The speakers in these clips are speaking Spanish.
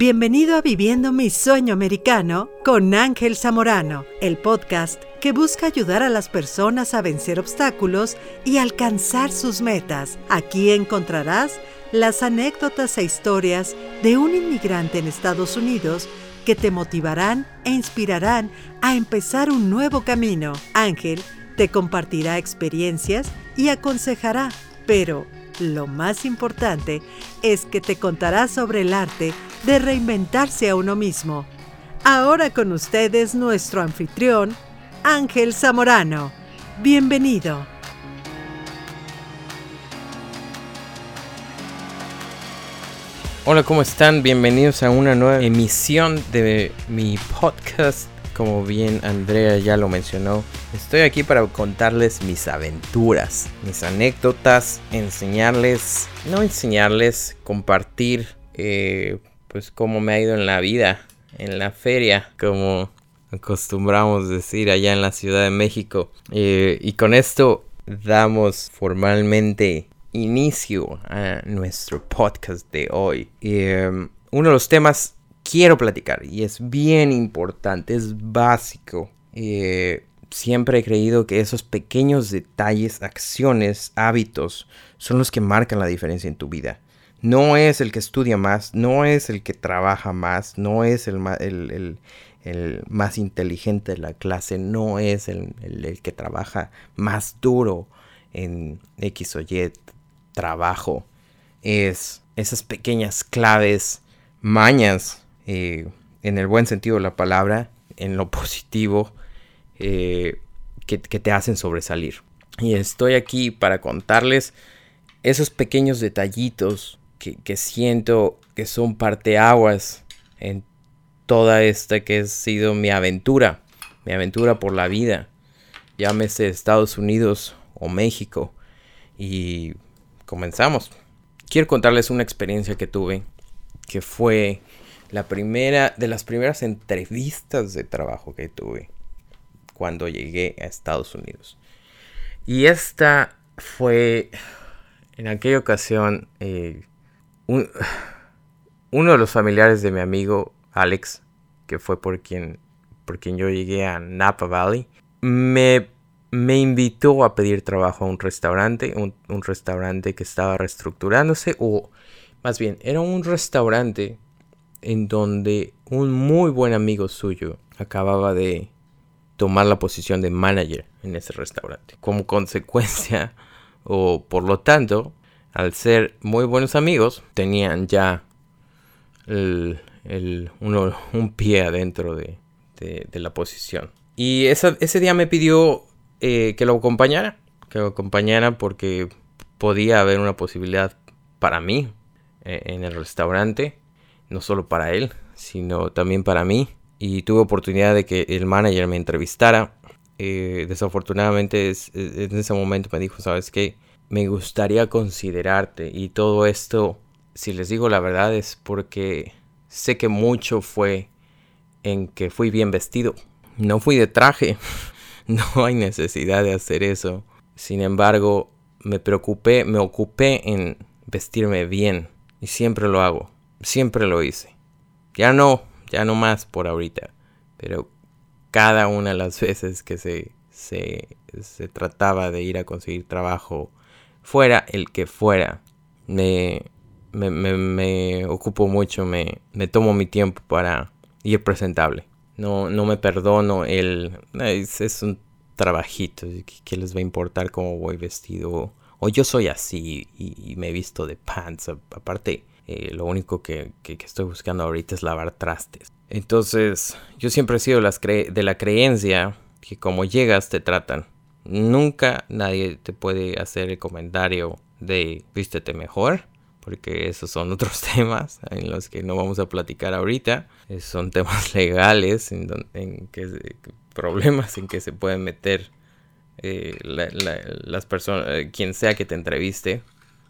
Bienvenido a Viviendo mi Sueño Americano con Ángel Zamorano, el podcast que busca ayudar a las personas a vencer obstáculos y alcanzar sus metas. Aquí encontrarás las anécdotas e historias de un inmigrante en Estados Unidos que te motivarán e inspirarán a empezar un nuevo camino. Ángel te compartirá experiencias y aconsejará, pero lo más importante es que te contará sobre el arte de reinventarse a uno mismo. Ahora con ustedes nuestro anfitrión, Ángel Zamorano. Bienvenido. Hola, ¿cómo están? Bienvenidos a una nueva emisión de mi podcast. Como bien Andrea ya lo mencionó, estoy aquí para contarles mis aventuras, mis anécdotas, enseñarles, no enseñarles, compartir, eh, pues cómo me ha ido en la vida, en la feria, como acostumbramos decir allá en la Ciudad de México. Eh, y con esto damos formalmente inicio a nuestro podcast de hoy. Em, uno de los temas quiero platicar y es bien importante, es básico. Eh, siempre he creído que esos pequeños detalles, acciones, hábitos son los que marcan la diferencia en tu vida. No es el que estudia más, no es el que trabaja más, no es el, más inteligente de la clase, no es el, el que trabaja más duro en X o Y trabajo es esas pequeñas claves, mañas, eh, en el buen sentido de la palabra, en lo positivo, eh, que, te hacen sobresalir. Y estoy aquí para contarles esos pequeños detallitos que, siento que son parteaguas en toda esta que ha sido mi aventura, mi aventura por la vida, llámese Estados Unidos o México. Y comenzamos. Quiero contarles una experiencia que tuve, que fue la primera, de las primeras entrevistas de trabajo que tuve cuando llegué a Estados Unidos. Y esta fue, en aquella ocasión, eh, uno de los familiares de mi amigo Alex, que fue por quien, por quien yo llegué a Napa Valley, me me invitó a pedir trabajo a un restaurante, un, restaurante que estaba reestructurándose, o más bien, era un restaurante en donde un muy buen amigo suyo acababa de tomar la posición de manager en ese restaurante. Como consecuencia, o por lo tanto, al ser muy buenos amigos, tenían ya el, un pie adentro de, la posición. Y ese día me pidió eh, que lo acompañara, que lo acompañara porque podía haber una posibilidad para mí eh, en el restaurante, no solo para él, sino también para mí. Y tuve oportunidad de que el manager me entrevistara. Eh, desafortunadamente en ese momento me dijo, sabes qué, me gustaría considerarte y todo esto, si les digo la verdad, es porque sé que mucho fue en que fui bien vestido. No fui de traje, no hay necesidad de hacer eso. Sin embargo, me preocupé, me ocupé en vestirme bien. Y siempre lo hago. Siempre lo hice. Ya no, ya no más por ahorita. Pero cada una de las veces que se, se, se trataba de ir a conseguir trabajo, fuera el que fuera, me, me, me, ocupo mucho, me, me tomo mi tiempo para ir presentable. No, no me perdono el... Es, un trabajito, que les va a importar cómo voy vestido? O yo soy así y, me he visto de pants. Aparte, eh, lo único que, estoy buscando ahorita es lavar trastes. Entonces, yo siempre he sido de la creencia que como llegas te tratan. Nunca nadie te puede hacer el comentario de vístete mejor porque esos son otros temas en los que no vamos a platicar ahorita. Son temas legales en, que, problemas en que se pueden meter eh, las personas, eh, quien sea que te entreviste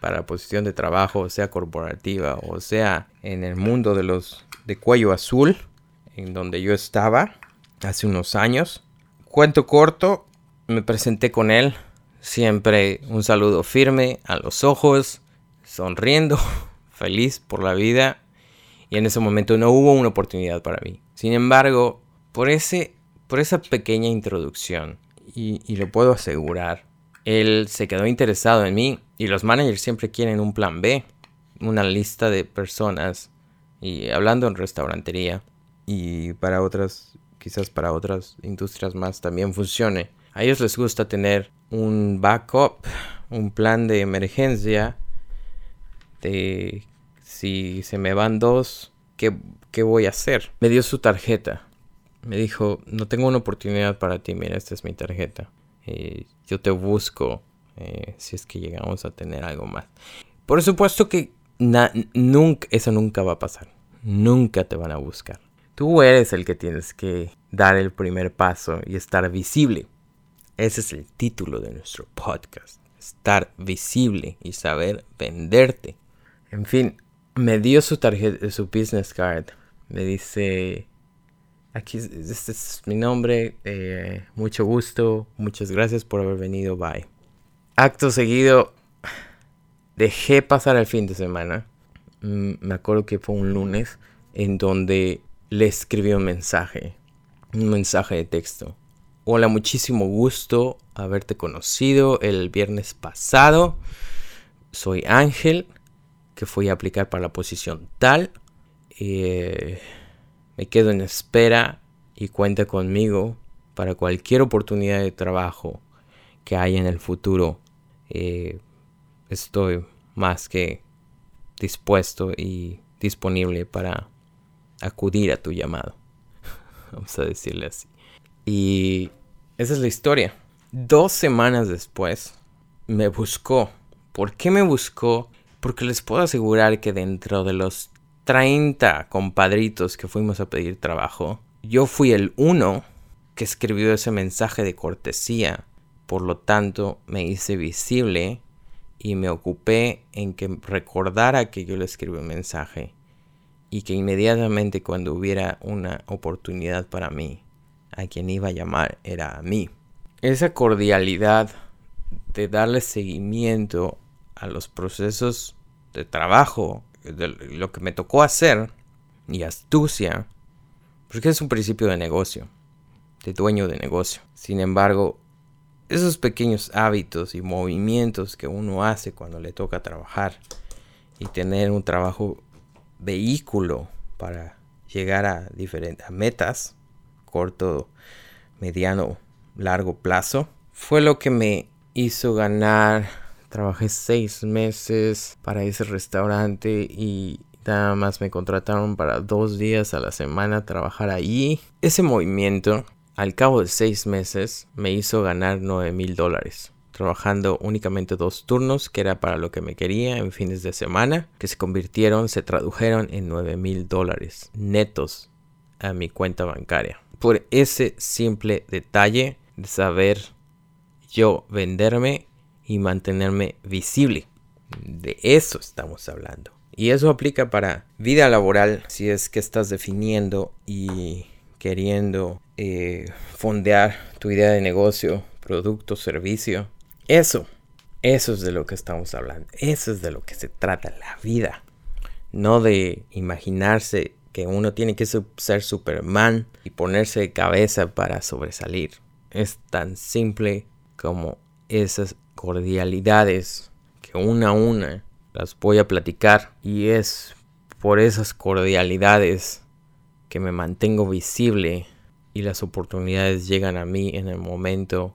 para posición de trabajo, sea corporativa o sea en el mundo de los de cuello azul, en donde yo estaba hace unos años. Cuento corto, me presenté con él, siempre un saludo firme a los ojos, sonriendo, feliz por la vida. Y en ese momento no hubo una oportunidad para mí. Sin embargo, por, ese, por esa pequeña introducción, y, y lo puedo asegurar, él se quedó interesado en mí y los managers siempre quieren un plan B, una lista de personas y hablando en restaurantería y para otras, quizás para otras industrias más también funcione. A ellos les gusta tener un backup, un plan de emergencia de si se me van dos, ¿qué, qué voy a hacer? Me dio su tarjeta. Me dijo, no tengo una oportunidad para ti, mira, esta es mi tarjeta. Eh, yo te busco eh, si es que llegamos a tener algo más. Por supuesto que nunca, eso nunca va a pasar. Nunca te van a buscar. Tú eres el que tienes que dar el primer paso y estar visible. Ese es el título de nuestro podcast. Estar visible y saber venderte. En fin, me dio su tarjeta, su business card. Me dice, aquí este es mi nombre, eh, mucho gusto, muchas gracias por haber venido, bye. Acto seguido, dejé pasar el fin de semana. Mm, me acuerdo que fue un lunes en donde le escribí un mensaje, un mensaje de texto. Hola, muchísimo gusto haberte conocido el viernes pasado. Soy Ángel, que fui a aplicar para la posición tal. Eh, me quedo en espera y cuenta conmigo para cualquier oportunidad de trabajo que haya en el futuro. Eh, estoy más que dispuesto y disponible para acudir a tu llamado. Vamos a decirle así. Y esa es la historia. Dos semanas después me buscó. ¿Por qué me buscó? Porque les puedo asegurar que dentro de los 30 compadritos que fuimos a pedir trabajo, yo fui el uno que escribió ese mensaje de cortesía. Por lo tanto, me hice visible y me ocupé en que recordara que yo le escribí un mensaje y que inmediatamente cuando hubiera una oportunidad para mí, a quien iba a llamar era a mí. Esa cordialidad de darle seguimiento a los procesos de trabajo, de lo que me tocó hacer, y astucia, porque es un principio de negocio, de dueño de negocio. Sin embargo, esos pequeños hábitos y movimientos que uno hace cuando le toca trabajar y tener un trabajo vehículo para llegar a diferentes metas, corto, mediano, largo plazo, fue lo que me hizo ganar. Trabajé seis meses para ese restaurante y nada más me contrataron para dos días a la semana trabajar allí. Ese movimiento al cabo de seis meses me hizo ganar 9 mil dólares, trabajando únicamente dos turnos, que era para lo que me quería en fines de semana, que se convirtieron, se tradujeron en 9 mil dólares netos a mi cuenta bancaria. Por ese simple detalle de saber yo venderme y mantenerme visible. De eso estamos hablando. Y eso aplica para vida laboral si es que estás definiendo y queriendo eh, fondear tu idea de negocio, producto, servicio. Eso, eso es de lo que estamos hablando. Eso es de lo que se trata la vida. No de imaginarse que uno tiene que ser Superman y ponerse de cabeza para sobresalir. Es tan simple como esas cordialidades que una a una las voy a platicar y es por esas cordialidades que me mantengo visible y las oportunidades llegan a mí en el momento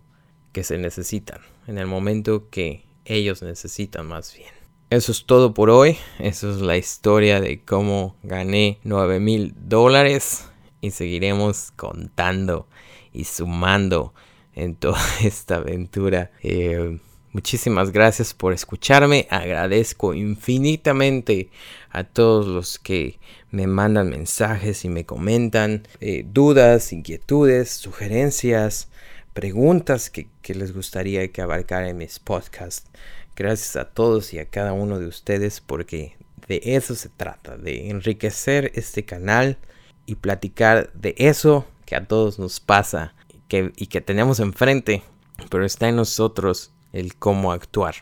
que se necesitan, en el momento que ellos necesitan más bien. Eso es todo por hoy, eso es la historia de cómo gané 9 mil dólares y seguiremos contando y sumando en toda esta aventura. Eh, muchísimas gracias por escucharme, agradezco infinitamente a todos los que me mandan mensajes y me comentan eh, dudas, inquietudes, sugerencias, preguntas que, les gustaría que abarcara en mis podcasts. Gracias a todos y a cada uno de ustedes porque de eso se trata, de enriquecer este canal y platicar de eso que a todos nos pasa y que tenemos enfrente, pero está en nosotros el cómo actuar.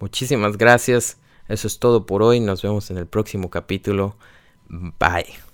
Muchísimas gracias. Eso es todo por hoy. Nos vemos en el próximo capítulo. Bye.